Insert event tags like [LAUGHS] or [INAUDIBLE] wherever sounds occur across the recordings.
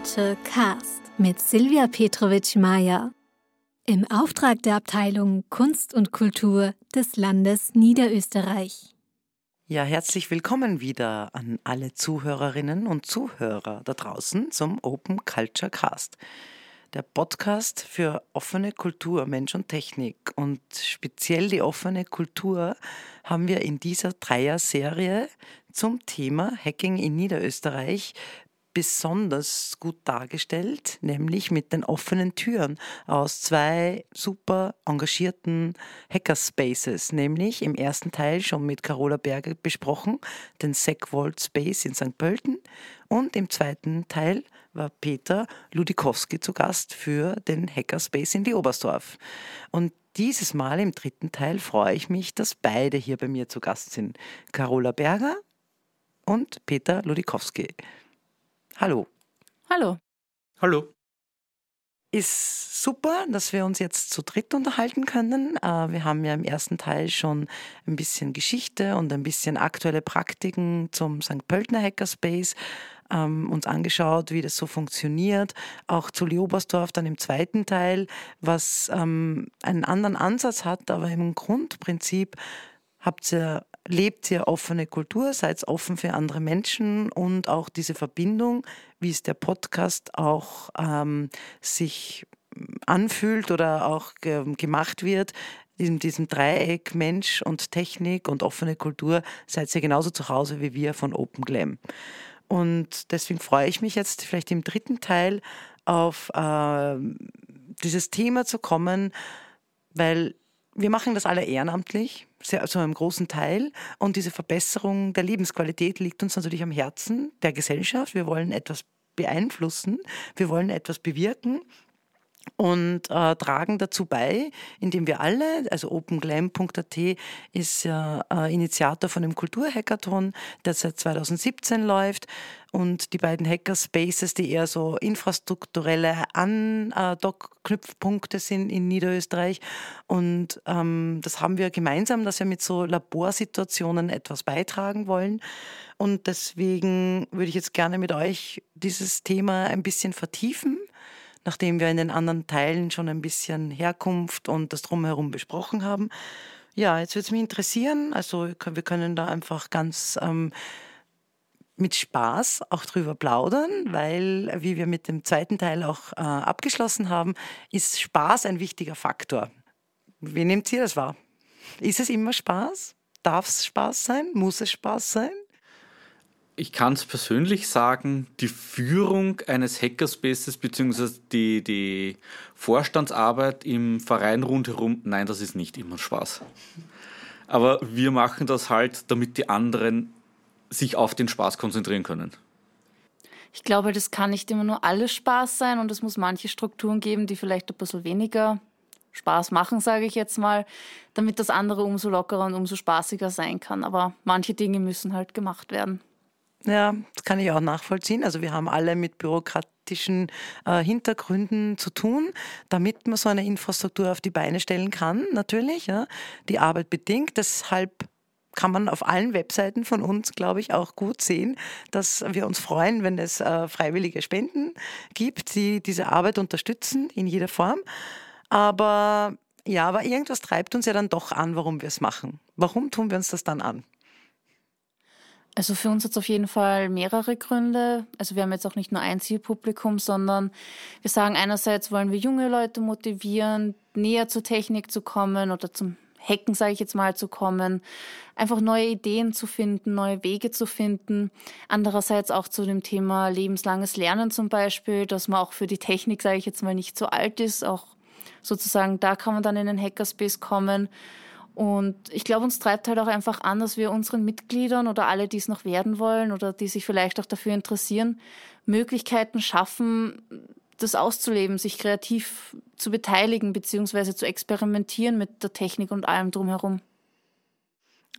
Culture Cast mit Silvia Petrovic-Meyer. Im Auftrag der Abteilung Kunst und Kultur des Landes Niederösterreich. Ja, herzlich willkommen wieder an alle Zuhörerinnen und Zuhörer da draußen zum Open Culture Cast. Der Podcast für offene Kultur, Mensch und Technik. Und speziell die offene Kultur haben wir in dieser Dreier-Serie zum Thema Hacking in Niederösterreich besonders gut dargestellt, nämlich mit den offenen Türen aus zwei super engagierten Hackerspaces, nämlich im ersten Teil schon mit Carola Berger besprochen, den SecVault Space in St. Pölten und im zweiten Teil war Peter Ludikowski zu Gast für den Hackerspace in die Oberstdorf. Und dieses Mal im dritten Teil freue ich mich, dass beide hier bei mir zu Gast sind. Carola Berger und Peter Ludikowski. Hallo. Hallo. Hallo. Ist super, dass wir uns jetzt zu dritt unterhalten können. Äh, wir haben ja im ersten Teil schon ein bisschen Geschichte und ein bisschen aktuelle Praktiken zum St. Pöltner Hackerspace ähm, uns angeschaut, wie das so funktioniert. Auch zu Leobersdorf dann im zweiten Teil, was ähm, einen anderen Ansatz hat, aber im Grundprinzip habt ihr lebt ihr offene Kultur, seid offen für andere Menschen und auch diese Verbindung, wie es der Podcast auch ähm, sich anfühlt oder auch ge gemacht wird, in diesem Dreieck Mensch und Technik und offene Kultur seid ihr genauso zu Hause wie wir von Open Glam. Und deswegen freue ich mich jetzt vielleicht im dritten Teil auf äh, dieses Thema zu kommen, weil wir machen das alle ehrenamtlich, sehr, also einem großen Teil. Und diese Verbesserung der Lebensqualität liegt uns natürlich am Herzen der Gesellschaft. Wir wollen etwas beeinflussen, wir wollen etwas bewirken und äh, tragen dazu bei, indem wir alle, also openglam.at ist ja äh, Initiator von dem Kulturhackathon, der seit 2017 läuft. Und die beiden Hackerspaces, die eher so infrastrukturelle Andockknüpfpunkte sind in Niederösterreich. Und ähm, das haben wir gemeinsam, dass wir mit so Laborsituationen etwas beitragen wollen. Und deswegen würde ich jetzt gerne mit euch dieses Thema ein bisschen vertiefen nachdem wir in den anderen Teilen schon ein bisschen Herkunft und das Drumherum besprochen haben. Ja, jetzt würde es mich interessieren, also wir können da einfach ganz ähm, mit Spaß auch drüber plaudern, weil, wie wir mit dem zweiten Teil auch äh, abgeschlossen haben, ist Spaß ein wichtiger Faktor. Wie nehmt ihr das wahr? Ist es immer Spaß? Darf es Spaß sein? Muss es Spaß sein? Ich kann es persönlich sagen, die Führung eines Hackerspaces bzw. Die, die Vorstandsarbeit im Verein rundherum, nein, das ist nicht immer Spaß. Aber wir machen das halt, damit die anderen sich auf den Spaß konzentrieren können. Ich glaube, das kann nicht immer nur alles Spaß sein und es muss manche Strukturen geben, die vielleicht ein bisschen weniger Spaß machen, sage ich jetzt mal, damit das andere umso lockerer und umso spaßiger sein kann. Aber manche Dinge müssen halt gemacht werden. Ja, das kann ich auch nachvollziehen. Also wir haben alle mit bürokratischen äh, Hintergründen zu tun, damit man so eine Infrastruktur auf die Beine stellen kann, natürlich. Ja. Die Arbeit bedingt. Deshalb kann man auf allen Webseiten von uns, glaube ich, auch gut sehen, dass wir uns freuen, wenn es äh, freiwillige Spenden gibt, die diese Arbeit unterstützen in jeder Form. Aber ja, aber irgendwas treibt uns ja dann doch an, warum wir es machen. Warum tun wir uns das dann an? Also für uns hat es auf jeden Fall mehrere Gründe. Also wir haben jetzt auch nicht nur ein Zielpublikum, sondern wir sagen einerseits wollen wir junge Leute motivieren, näher zur Technik zu kommen oder zum Hacken, sage ich jetzt mal, zu kommen, einfach neue Ideen zu finden, neue Wege zu finden. Andererseits auch zu dem Thema lebenslanges Lernen zum Beispiel, dass man auch für die Technik, sage ich jetzt mal, nicht so alt ist. Auch sozusagen da kann man dann in den Hackerspace kommen. Und ich glaube, uns treibt halt auch einfach an, dass wir unseren Mitgliedern oder alle, die es noch werden wollen oder die sich vielleicht auch dafür interessieren, Möglichkeiten schaffen, das auszuleben, sich kreativ zu beteiligen bzw. zu experimentieren mit der Technik und allem drumherum.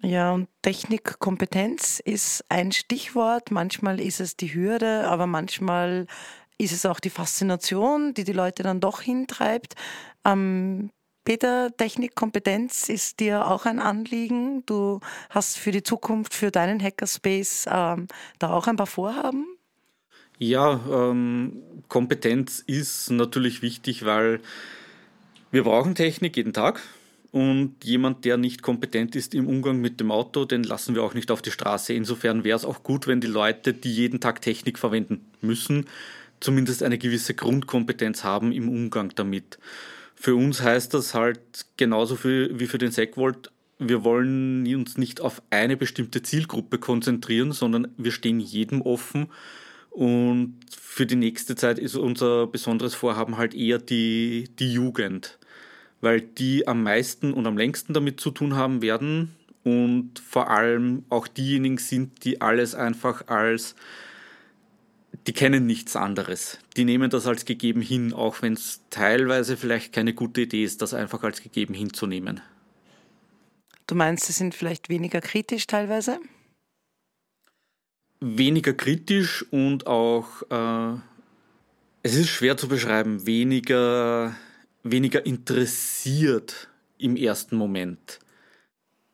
Ja, und Technikkompetenz ist ein Stichwort. Manchmal ist es die Hürde, aber manchmal ist es auch die Faszination, die die Leute dann doch hintreibt. Ähm, Peter, Technikkompetenz ist dir auch ein Anliegen. Du hast für die Zukunft, für deinen Hackerspace ähm, da auch ein paar Vorhaben? Ja, ähm, Kompetenz ist natürlich wichtig, weil wir brauchen Technik jeden Tag. Und jemand, der nicht kompetent ist im Umgang mit dem Auto, den lassen wir auch nicht auf die Straße. Insofern wäre es auch gut, wenn die Leute, die jeden Tag Technik verwenden müssen, zumindest eine gewisse Grundkompetenz haben im Umgang damit. Für uns heißt das halt genauso viel wie für den Segvolt, wir wollen uns nicht auf eine bestimmte Zielgruppe konzentrieren, sondern wir stehen jedem offen. Und für die nächste Zeit ist unser besonderes Vorhaben halt eher die, die Jugend weil die am meisten und am längsten damit zu tun haben werden und vor allem auch diejenigen sind, die alles einfach als, die kennen nichts anderes. Die nehmen das als gegeben hin, auch wenn es teilweise vielleicht keine gute Idee ist, das einfach als gegeben hinzunehmen. Du meinst, sie sind vielleicht weniger kritisch teilweise? Weniger kritisch und auch, äh, es ist schwer zu beschreiben, weniger weniger interessiert im ersten Moment.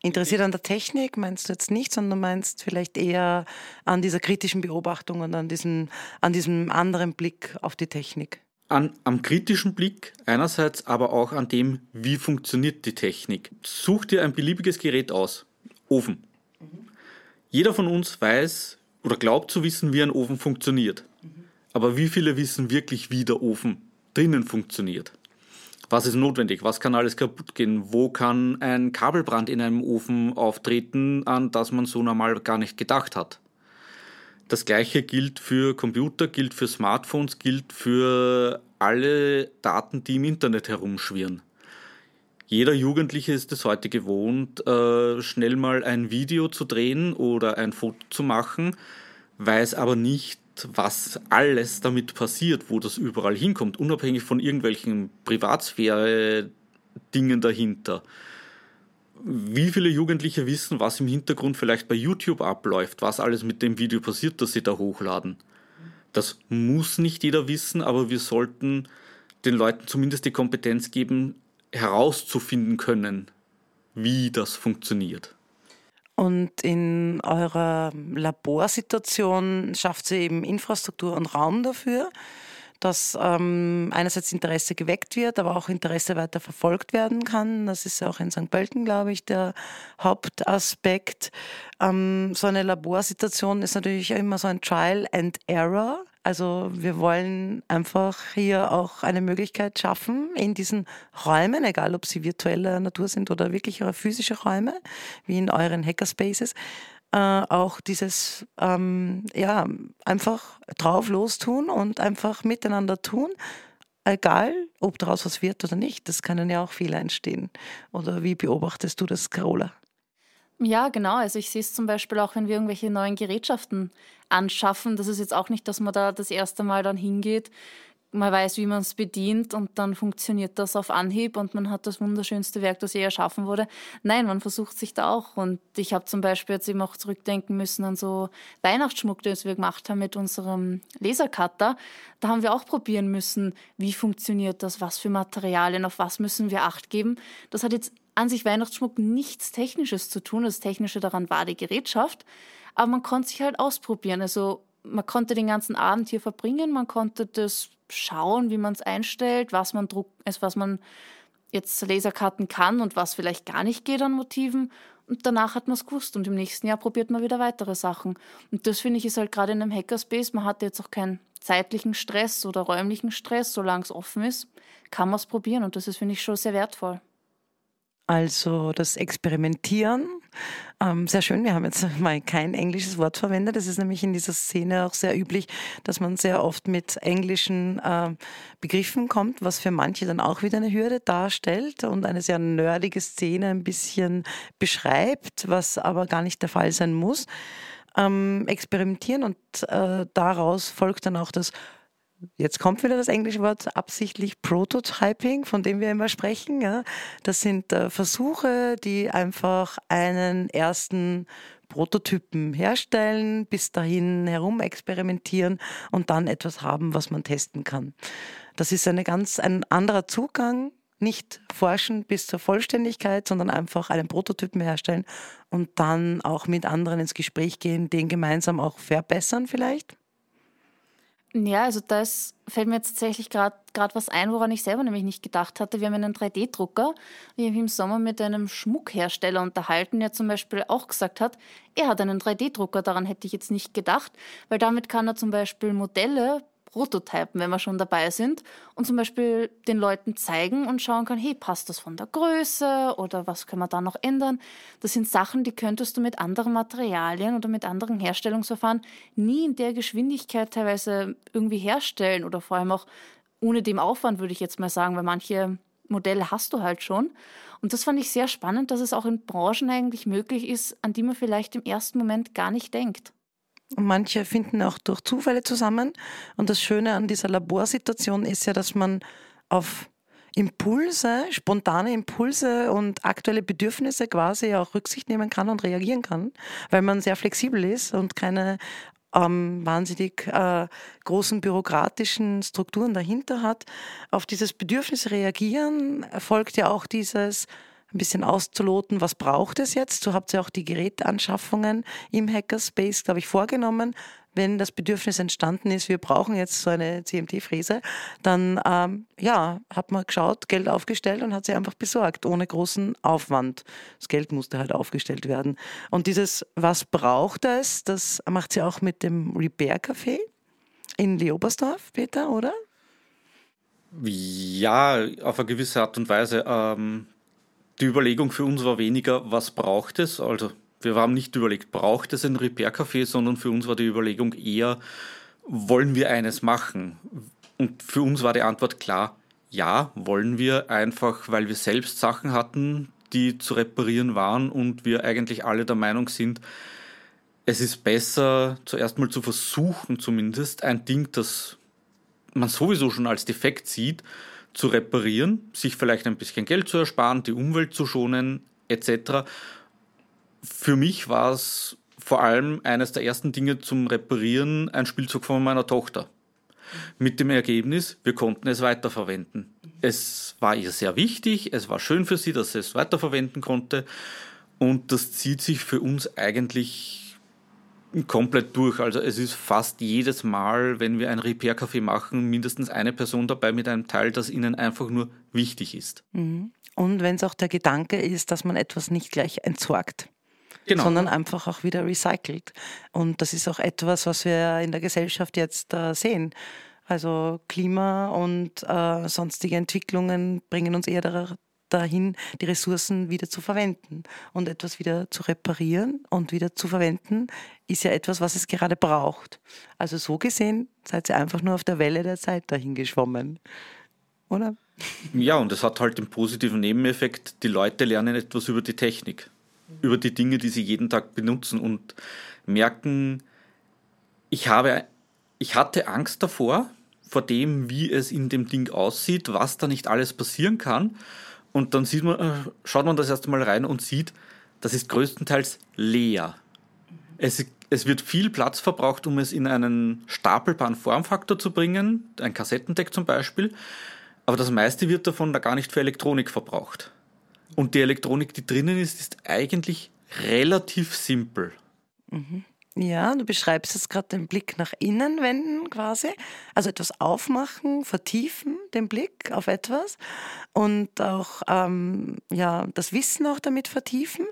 Interessiert an der Technik meinst du jetzt nicht, sondern meinst vielleicht eher an dieser kritischen Beobachtung und an diesem, an diesem anderen Blick auf die Technik? An, am kritischen Blick einerseits, aber auch an dem, wie funktioniert die Technik. Such dir ein beliebiges Gerät aus. Ofen. Mhm. Jeder von uns weiß oder glaubt zu wissen, wie ein Ofen funktioniert. Mhm. Aber wie viele wissen wirklich, wie der Ofen drinnen funktioniert? Was ist notwendig? Was kann alles kaputt gehen? Wo kann ein Kabelbrand in einem Ofen auftreten, an das man so normal gar nicht gedacht hat? Das gleiche gilt für Computer, gilt für Smartphones, gilt für alle Daten, die im Internet herumschwirren. Jeder Jugendliche ist es heute gewohnt, äh, schnell mal ein Video zu drehen oder ein Foto zu machen, weiß aber nicht, was alles damit passiert, wo das überall hinkommt, unabhängig von irgendwelchen Privatsphäre-Dingen dahinter. Wie viele Jugendliche wissen, was im Hintergrund vielleicht bei YouTube abläuft, was alles mit dem Video passiert, das sie da hochladen? Das muss nicht jeder wissen, aber wir sollten den Leuten zumindest die Kompetenz geben, herauszufinden können, wie das funktioniert. Und in eurer Laborsituation schafft sie eben Infrastruktur und Raum dafür, dass ähm, einerseits Interesse geweckt wird, aber auch Interesse weiter verfolgt werden kann. Das ist ja auch in St. Pölten, glaube ich, der Hauptaspekt. Ähm, so eine Laborsituation ist natürlich immer so ein Trial and Error. Also wir wollen einfach hier auch eine Möglichkeit schaffen, in diesen Räumen, egal ob sie virtueller Natur sind oder wirklich physische Räume, wie in euren Hackerspaces, äh, auch dieses, ähm, ja, einfach drauf los tun und einfach miteinander tun, egal ob daraus was wird oder nicht. Das können ja auch Fehler entstehen. Oder wie beobachtest du das, Carola? Ja, genau. Also ich sehe es zum Beispiel auch, wenn wir irgendwelche neuen Gerätschaften anschaffen. Das ist jetzt auch nicht, dass man da das erste Mal dann hingeht. Man weiß, wie man es bedient und dann funktioniert das auf Anhieb und man hat das wunderschönste Werk, das je erschaffen wurde. Nein, man versucht sich da auch. Und ich habe zum Beispiel jetzt eben auch zurückdenken müssen an so Weihnachtsschmuck, den wir gemacht haben mit unserem Lasercutter. Da haben wir auch probieren müssen, wie funktioniert das, was für Materialien, auf was müssen wir Acht geben. Das hat jetzt an sich Weihnachtsschmuck nichts Technisches zu tun. Das Technische daran war die Gerätschaft. Aber man konnte sich halt ausprobieren. Also man konnte den ganzen Abend hier verbringen, man konnte das schauen, wie man es einstellt, was man druck, also was man jetzt Laserkarten kann und was vielleicht gar nicht geht an Motiven. Und danach hat man es gewusst und im nächsten Jahr probiert man wieder weitere Sachen. Und das finde ich ist halt gerade in einem Hackerspace, man hat jetzt auch keinen zeitlichen Stress oder räumlichen Stress, solange es offen ist, kann man es probieren und das ist, finde ich, schon sehr wertvoll. Also das Experimentieren. Ähm, sehr schön, wir haben jetzt [LAUGHS] mal kein englisches Wort verwendet. Das ist nämlich in dieser Szene auch sehr üblich, dass man sehr oft mit englischen äh, Begriffen kommt, was für manche dann auch wieder eine Hürde darstellt und eine sehr nerdige Szene ein bisschen beschreibt, was aber gar nicht der Fall sein muss. Ähm, experimentieren und äh, daraus folgt dann auch das Jetzt kommt wieder das englische Wort absichtlich Prototyping, von dem wir immer sprechen. Ja. Das sind äh, Versuche, die einfach einen ersten Prototypen herstellen, bis dahin herum experimentieren und dann etwas haben, was man testen kann. Das ist eine ganz, ein anderer Zugang, nicht forschen bis zur Vollständigkeit, sondern einfach einen Prototypen herstellen und dann auch mit anderen ins Gespräch gehen, den gemeinsam auch verbessern vielleicht. Ja, also das fällt mir jetzt tatsächlich gerade was ein, woran ich selber nämlich nicht gedacht hatte. Wir haben einen 3D-Drucker. Ich habe im Sommer mit einem Schmuckhersteller unterhalten, der zum Beispiel auch gesagt hat, er hat einen 3D-Drucker. Daran hätte ich jetzt nicht gedacht, weil damit kann er zum Beispiel Modelle Prototypen, wenn wir schon dabei sind und zum Beispiel den Leuten zeigen und schauen kann, hey, passt das von der Größe oder was können wir da noch ändern? Das sind Sachen, die könntest du mit anderen Materialien oder mit anderen Herstellungsverfahren nie in der Geschwindigkeit teilweise irgendwie herstellen oder vor allem auch ohne dem Aufwand, würde ich jetzt mal sagen, weil manche Modelle hast du halt schon. Und das fand ich sehr spannend, dass es auch in Branchen eigentlich möglich ist, an die man vielleicht im ersten Moment gar nicht denkt. Und manche finden auch durch Zufälle zusammen. Und das Schöne an dieser Laborsituation ist ja, dass man auf Impulse, spontane Impulse und aktuelle Bedürfnisse quasi auch Rücksicht nehmen kann und reagieren kann, weil man sehr flexibel ist und keine ähm, wahnsinnig äh, großen bürokratischen Strukturen dahinter hat. Auf dieses Bedürfnis reagieren erfolgt ja auch dieses ein bisschen auszuloten, was braucht es jetzt. So habt ihr auch die Gerätanschaffungen im Hackerspace, glaube ich, vorgenommen. Wenn das Bedürfnis entstanden ist, wir brauchen jetzt so eine CMT-Fräse, dann ähm, ja, hat man geschaut, Geld aufgestellt und hat sie einfach besorgt, ohne großen Aufwand. Das Geld musste halt aufgestellt werden. Und dieses, was braucht es, das macht sie auch mit dem Repair Café in Leobersdorf, Peter, oder? Ja, auf eine gewisse Art und Weise. Ähm, die Überlegung für uns war weniger, was braucht es? Also wir haben nicht überlegt, braucht es ein Repair-Café, sondern für uns war die Überlegung eher, wollen wir eines machen? Und für uns war die Antwort klar, ja, wollen wir einfach, weil wir selbst Sachen hatten, die zu reparieren waren und wir eigentlich alle der Meinung sind, es ist besser, zuerst mal zu versuchen, zumindest ein Ding, das man sowieso schon als defekt sieht, zu reparieren, sich vielleicht ein bisschen Geld zu ersparen, die Umwelt zu schonen, etc. Für mich war es vor allem eines der ersten Dinge zum Reparieren ein Spielzeug von meiner Tochter. Mit dem Ergebnis, wir konnten es weiterverwenden. Es war ihr sehr wichtig, es war schön für sie, dass sie es weiterverwenden konnte. Und das zieht sich für uns eigentlich komplett durch. Also es ist fast jedes Mal, wenn wir ein Repair-Café machen, mindestens eine Person dabei mit einem Teil, das ihnen einfach nur wichtig ist. Mhm. Und wenn es auch der Gedanke ist, dass man etwas nicht gleich entsorgt. Genau. sondern einfach auch wieder recycelt. Und das ist auch etwas, was wir in der Gesellschaft jetzt äh, sehen. Also Klima und äh, sonstige Entwicklungen bringen uns eher dahin, die Ressourcen wieder zu verwenden. Und etwas wieder zu reparieren und wieder zu verwenden, ist ja etwas, was es gerade braucht. Also so gesehen seid ihr einfach nur auf der Welle der Zeit dahin geschwommen. Oder? Ja, und es hat halt den positiven Nebeneffekt, die Leute lernen etwas über die Technik, über die Dinge, die sie jeden Tag benutzen und merken, ich habe, ich hatte Angst davor, vor dem, wie es in dem Ding aussieht, was da nicht alles passieren kann. Und dann sieht man, äh, schaut man das erste Mal rein und sieht, das ist größtenteils leer. Es, es wird viel Platz verbraucht, um es in einen stapelbaren Formfaktor zu bringen, ein Kassettendeck zum Beispiel. Aber das meiste wird davon da gar nicht für Elektronik verbraucht. Und die Elektronik, die drinnen ist, ist eigentlich relativ simpel. Mhm. Ja, du beschreibst jetzt gerade den Blick nach innen wenden quasi. Also etwas aufmachen, vertiefen den Blick auf etwas und auch ähm, ja, das Wissen auch damit vertiefen.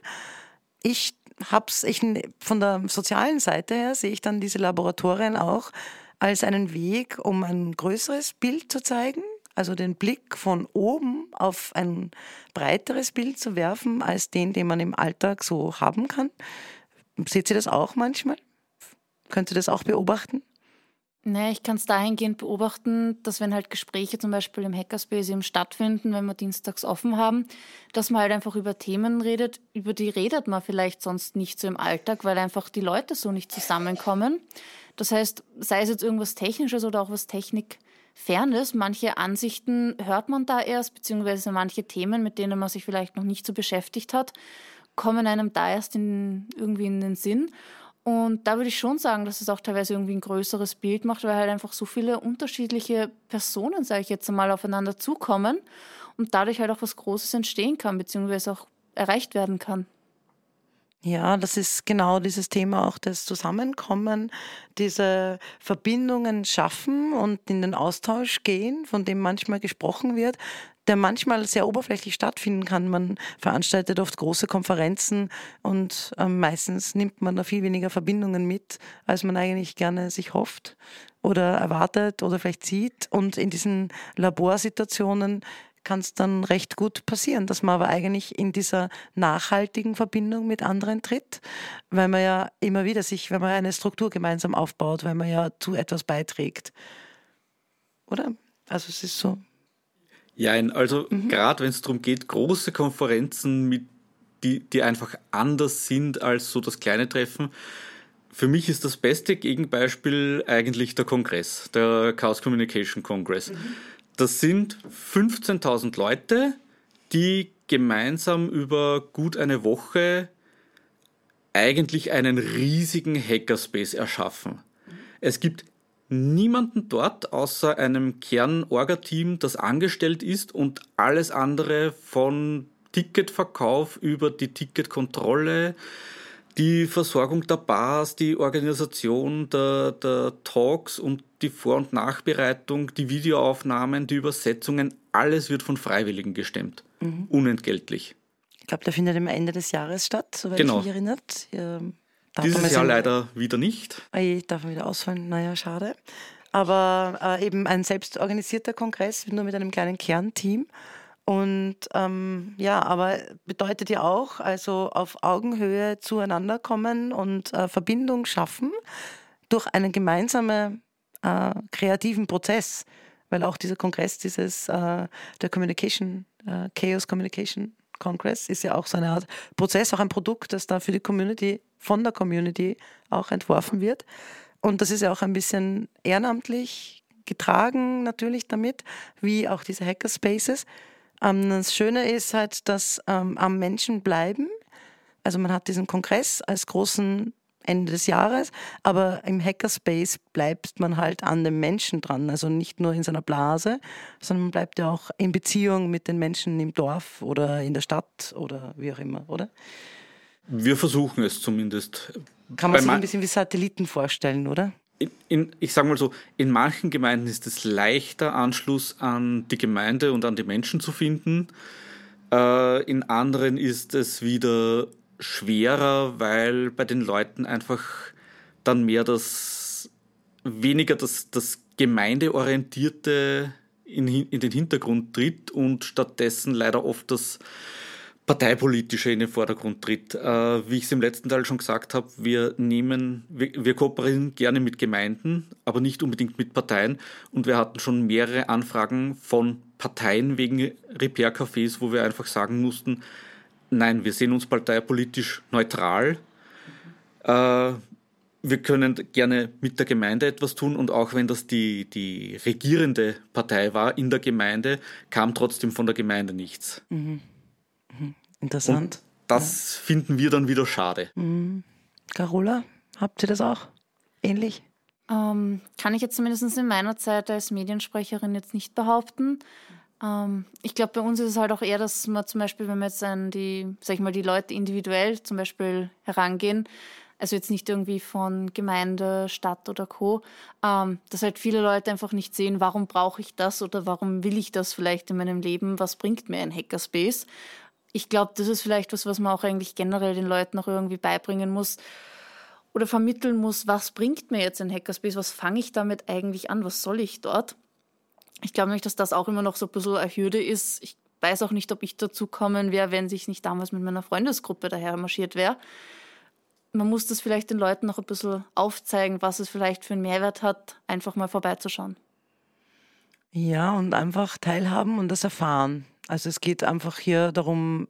Ich hab's, ich, von der sozialen Seite her sehe ich dann diese Laboratorien auch als einen Weg, um ein größeres Bild zu zeigen, also den Blick von oben auf ein breiteres Bild zu werfen, als den, den man im Alltag so haben kann. Seht ihr das auch manchmal? Könnt ihr das auch beobachten? Nee, ich kann es dahingehend beobachten, dass wenn halt Gespräche zum Beispiel im Hackerspace eben stattfinden, wenn wir dienstags offen haben, dass man halt einfach über Themen redet, über die redet man vielleicht sonst nicht so im Alltag, weil einfach die Leute so nicht zusammenkommen. Das heißt, sei es jetzt irgendwas Technisches oder auch was Technikfernes, manche Ansichten hört man da erst, beziehungsweise manche Themen, mit denen man sich vielleicht noch nicht so beschäftigt hat, kommen einem da erst in, irgendwie in den Sinn. Und da würde ich schon sagen, dass es auch teilweise irgendwie ein größeres Bild macht, weil halt einfach so viele unterschiedliche Personen, sage ich jetzt einmal, aufeinander zukommen und dadurch halt auch was Großes entstehen kann, beziehungsweise auch erreicht werden kann. Ja, das ist genau dieses Thema auch das Zusammenkommen, diese Verbindungen schaffen und in den Austausch gehen, von dem manchmal gesprochen wird, der manchmal sehr oberflächlich stattfinden kann. Man veranstaltet oft große Konferenzen und äh, meistens nimmt man da viel weniger Verbindungen mit, als man eigentlich gerne sich hofft oder erwartet oder vielleicht sieht. Und in diesen Laborsituationen kann es dann recht gut passieren, dass man aber eigentlich in dieser nachhaltigen Verbindung mit anderen tritt, weil man ja immer wieder sich, wenn man eine Struktur gemeinsam aufbaut, weil man ja zu etwas beiträgt. Oder? Also es ist so. Ja, also mhm. gerade wenn es darum geht, große Konferenzen, mit, die, die einfach anders sind als so das kleine Treffen, für mich ist das beste Gegenbeispiel eigentlich der Kongress, der Chaos Communication Congress. Mhm. Das sind 15.000 Leute, die gemeinsam über gut eine Woche eigentlich einen riesigen Hackerspace erschaffen. Es gibt niemanden dort außer einem Kern-Orga-Team, das angestellt ist und alles andere von Ticketverkauf über die Ticketkontrolle, die Versorgung der Bars, die Organisation der, der Talks und die Vor- und Nachbereitung, die Videoaufnahmen, die Übersetzungen, alles wird von Freiwilligen gestemmt. Mhm. Unentgeltlich. Ich glaube, der findet am Ende des Jahres statt, soweit genau. ich mich erinnert. Ja, Dieses Jahr leider wieder nicht. Ich darf wieder ausfallen, naja, schade. Aber äh, eben ein selbstorganisierter Kongress, nur mit einem kleinen Kernteam. Und ähm, ja, aber bedeutet ja auch, also auf Augenhöhe zueinander kommen und äh, Verbindung schaffen durch einen gemeinsamen äh, kreativen Prozess, weil auch dieser Kongress, dieses äh, der Communication, äh, Chaos Communication Congress ist ja auch so eine Art Prozess, auch ein Produkt, das da für die Community, von der Community auch entworfen wird. Und das ist ja auch ein bisschen ehrenamtlich getragen natürlich damit, wie auch diese Hackerspaces. Ähm, das Schöne ist halt, dass ähm, am Menschen bleiben. Also man hat diesen Kongress als großen Ende des Jahres, aber im Hackerspace bleibt man halt an dem Menschen dran, also nicht nur in seiner Blase, sondern man bleibt ja auch in Beziehung mit den Menschen im Dorf oder in der Stadt oder wie auch immer, oder? Wir versuchen es zumindest. Kann man Bei sich ein bisschen wie Satelliten vorstellen, oder? in, in, ich sage mal so, in manchen Gemeinden ist es leichter, Anschluss an die Gemeinde und an die Menschen zu finden. Äh, in anderen ist es wieder schwerer, weil bei den Leuten einfach dann mehr das, weniger das, das Gemeindeorientierte in, in den Hintergrund tritt und stattdessen leider oft das parteipolitische in den Vordergrund tritt. Äh, wie ich es im letzten Teil schon gesagt habe, wir nehmen, wir, wir, kooperieren gerne mit Gemeinden, aber nicht unbedingt mit Parteien. Und wir hatten schon mehrere Anfragen von Parteien wegen Repair-Cafés, wo wir einfach sagen mussten, nein, wir sehen uns parteipolitisch neutral. Äh, wir können gerne mit der Gemeinde etwas tun und auch wenn das die, die regierende Partei war in der Gemeinde, kam trotzdem von der Gemeinde nichts. Mhm. Interessant. Und das ja. finden wir dann wieder schade. Mhm. Carola, habt ihr das auch ähnlich? Ähm, kann ich jetzt zumindest in meiner Zeit als Mediensprecherin jetzt nicht behaupten. Ähm, ich glaube, bei uns ist es halt auch eher, dass man zum Beispiel, wenn wir jetzt an die, sag ich mal, die Leute individuell zum Beispiel herangehen, also jetzt nicht irgendwie von Gemeinde, Stadt oder Co., ähm, dass halt viele Leute einfach nicht sehen, warum brauche ich das oder warum will ich das vielleicht in meinem Leben, was bringt mir ein Hackerspace ich glaube, das ist vielleicht was, was man auch eigentlich generell den Leuten auch irgendwie beibringen muss oder vermitteln muss, was bringt mir jetzt ein Hackerspace, was fange ich damit eigentlich an, was soll ich dort? Ich glaube nämlich, dass das auch immer noch so ein bisschen eine Hürde ist. Ich weiß auch nicht, ob ich dazu kommen wäre, wenn ich nicht damals mit meiner Freundesgruppe daher marschiert wäre. Man muss das vielleicht den Leuten noch ein bisschen aufzeigen, was es vielleicht für einen Mehrwert hat, einfach mal vorbeizuschauen. Ja, und einfach teilhaben und das erfahren. Also es geht einfach hier darum,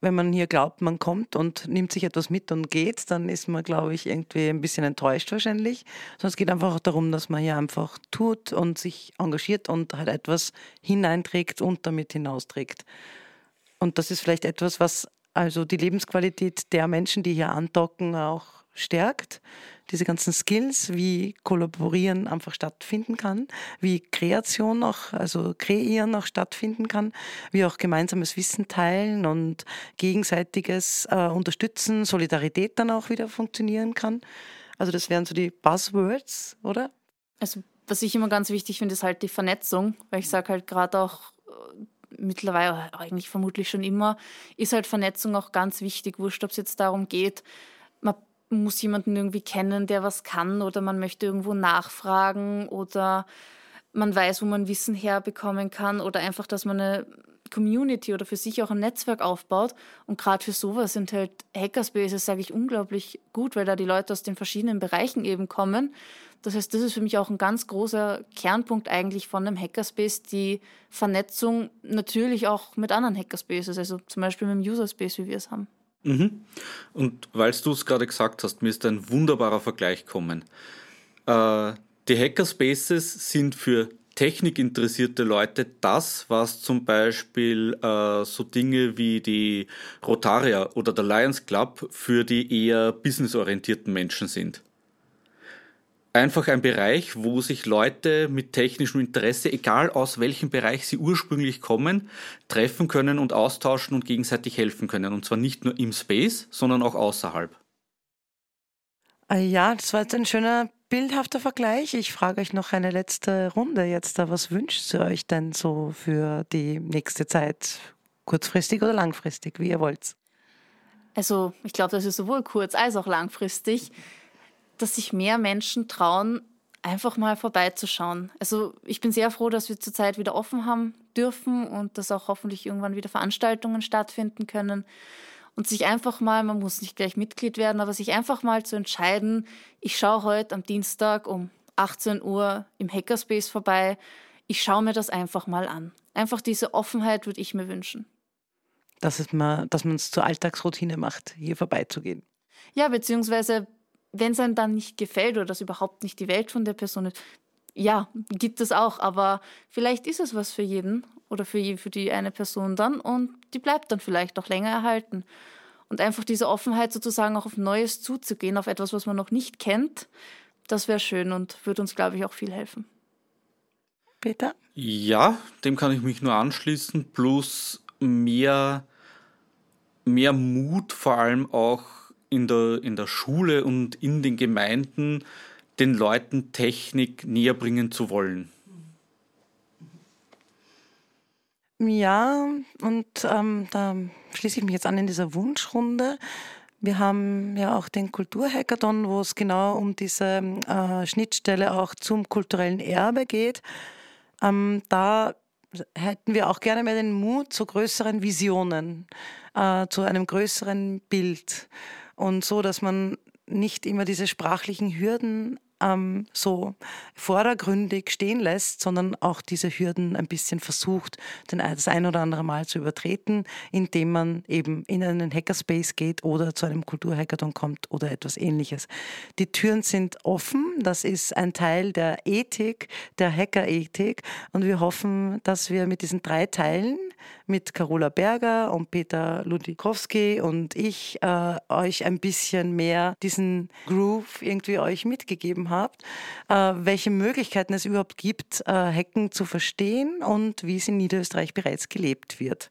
wenn man hier glaubt, man kommt und nimmt sich etwas mit und geht, dann ist man, glaube ich, irgendwie ein bisschen enttäuscht wahrscheinlich. Sondern es geht einfach darum, dass man hier einfach tut und sich engagiert und halt etwas hineinträgt und damit hinausträgt. Und das ist vielleicht etwas, was also die Lebensqualität der Menschen, die hier andocken, auch stärkt, diese ganzen Skills, wie Kollaborieren einfach stattfinden kann, wie Kreation auch, also Kreieren auch stattfinden kann, wie auch gemeinsames Wissen teilen und gegenseitiges äh, Unterstützen, Solidarität dann auch wieder funktionieren kann. Also das wären so die Buzzwords, oder? Also was ich immer ganz wichtig finde, ist halt die Vernetzung, weil ich sage halt gerade auch äh, mittlerweile, eigentlich vermutlich schon immer, ist halt Vernetzung auch ganz wichtig. Wurscht, ob es jetzt darum geht, muss jemanden irgendwie kennen, der was kann oder man möchte irgendwo nachfragen oder man weiß, wo man Wissen herbekommen kann oder einfach, dass man eine Community oder für sich auch ein Netzwerk aufbaut. Und gerade für sowas sind halt Hackerspaces, sage ich, unglaublich gut, weil da die Leute aus den verschiedenen Bereichen eben kommen. Das heißt, das ist für mich auch ein ganz großer Kernpunkt eigentlich von einem Hackerspace, die Vernetzung natürlich auch mit anderen Hackerspaces, also zum Beispiel mit dem Userspace, wie wir es haben. Mhm. Und weil du es gerade gesagt hast, mir ist ein wunderbarer Vergleich gekommen. Äh, die Hackerspaces sind für technikinteressierte Leute das, was zum Beispiel äh, so Dinge wie die Rotaria oder der Lions Club für die eher businessorientierten Menschen sind. Einfach ein Bereich, wo sich Leute mit technischem Interesse, egal aus welchem Bereich sie ursprünglich kommen, treffen können und austauschen und gegenseitig helfen können. Und zwar nicht nur im Space, sondern auch außerhalb. Ah ja, das war jetzt ein schöner bildhafter Vergleich. Ich frage euch noch eine letzte Runde jetzt. Was wünscht ihr euch denn so für die nächste Zeit? Kurzfristig oder langfristig, wie ihr wollt? Also, ich glaube, das ist sowohl kurz- als auch langfristig, dass sich mehr Menschen trauen, einfach mal vorbeizuschauen. Also, ich bin sehr froh, dass wir zurzeit wieder offen haben dürfen und dass auch hoffentlich irgendwann wieder Veranstaltungen stattfinden können und sich einfach mal, man muss nicht gleich Mitglied werden, aber sich einfach mal zu entscheiden, ich schaue heute am Dienstag um 18 Uhr im Hackerspace vorbei, ich schaue mir das einfach mal an. Einfach diese Offenheit würde ich mir wünschen. Mal, dass man es zur Alltagsroutine macht, hier vorbeizugehen. Ja, beziehungsweise, wenn es einem dann nicht gefällt oder das überhaupt nicht die Welt von der Person ist, ja, gibt es auch, aber vielleicht ist es was für jeden oder für, für die eine Person dann und die bleibt dann vielleicht auch länger erhalten. Und einfach diese Offenheit sozusagen auch auf Neues zuzugehen, auf etwas, was man noch nicht kennt, das wäre schön und würde uns, glaube ich, auch viel helfen. Peter? Ja, dem kann ich mich nur anschließen, plus mehr, mehr Mut, vor allem auch in der, in der Schule und in den Gemeinden, den Leuten Technik näher bringen zu wollen. Ja, und ähm, da schließe ich mich jetzt an in dieser Wunschrunde. Wir haben ja auch den Kulturhackathon, wo es genau um diese äh, Schnittstelle auch zum kulturellen Erbe geht. Ähm, da hätten wir auch gerne mehr den Mut zu größeren Visionen, äh, zu einem größeren Bild. Und so, dass man nicht immer diese sprachlichen Hürden ähm, so vordergründig stehen lässt, sondern auch diese Hürden ein bisschen versucht, den, das ein oder andere Mal zu übertreten, indem man eben in einen Hackerspace geht oder zu einem Kulturhackathon kommt oder etwas ähnliches. Die Türen sind offen, das ist ein Teil der Ethik, der Hackerethik und wir hoffen, dass wir mit diesen drei Teilen, mit Carola Berger und Peter Ludikowski und ich äh, euch ein bisschen mehr diesen Groove irgendwie euch mitgegeben gegeben habt, äh, welche Möglichkeiten es überhaupt gibt, äh, Hacken zu verstehen und wie es in Niederösterreich bereits gelebt wird.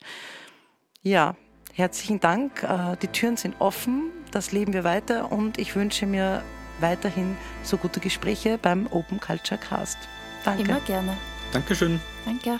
Ja, herzlichen Dank. Äh, die Türen sind offen, das leben wir weiter und ich wünsche mir weiterhin so gute Gespräche beim Open Culture Cast. Danke. Immer gerne. Dankeschön. Danke.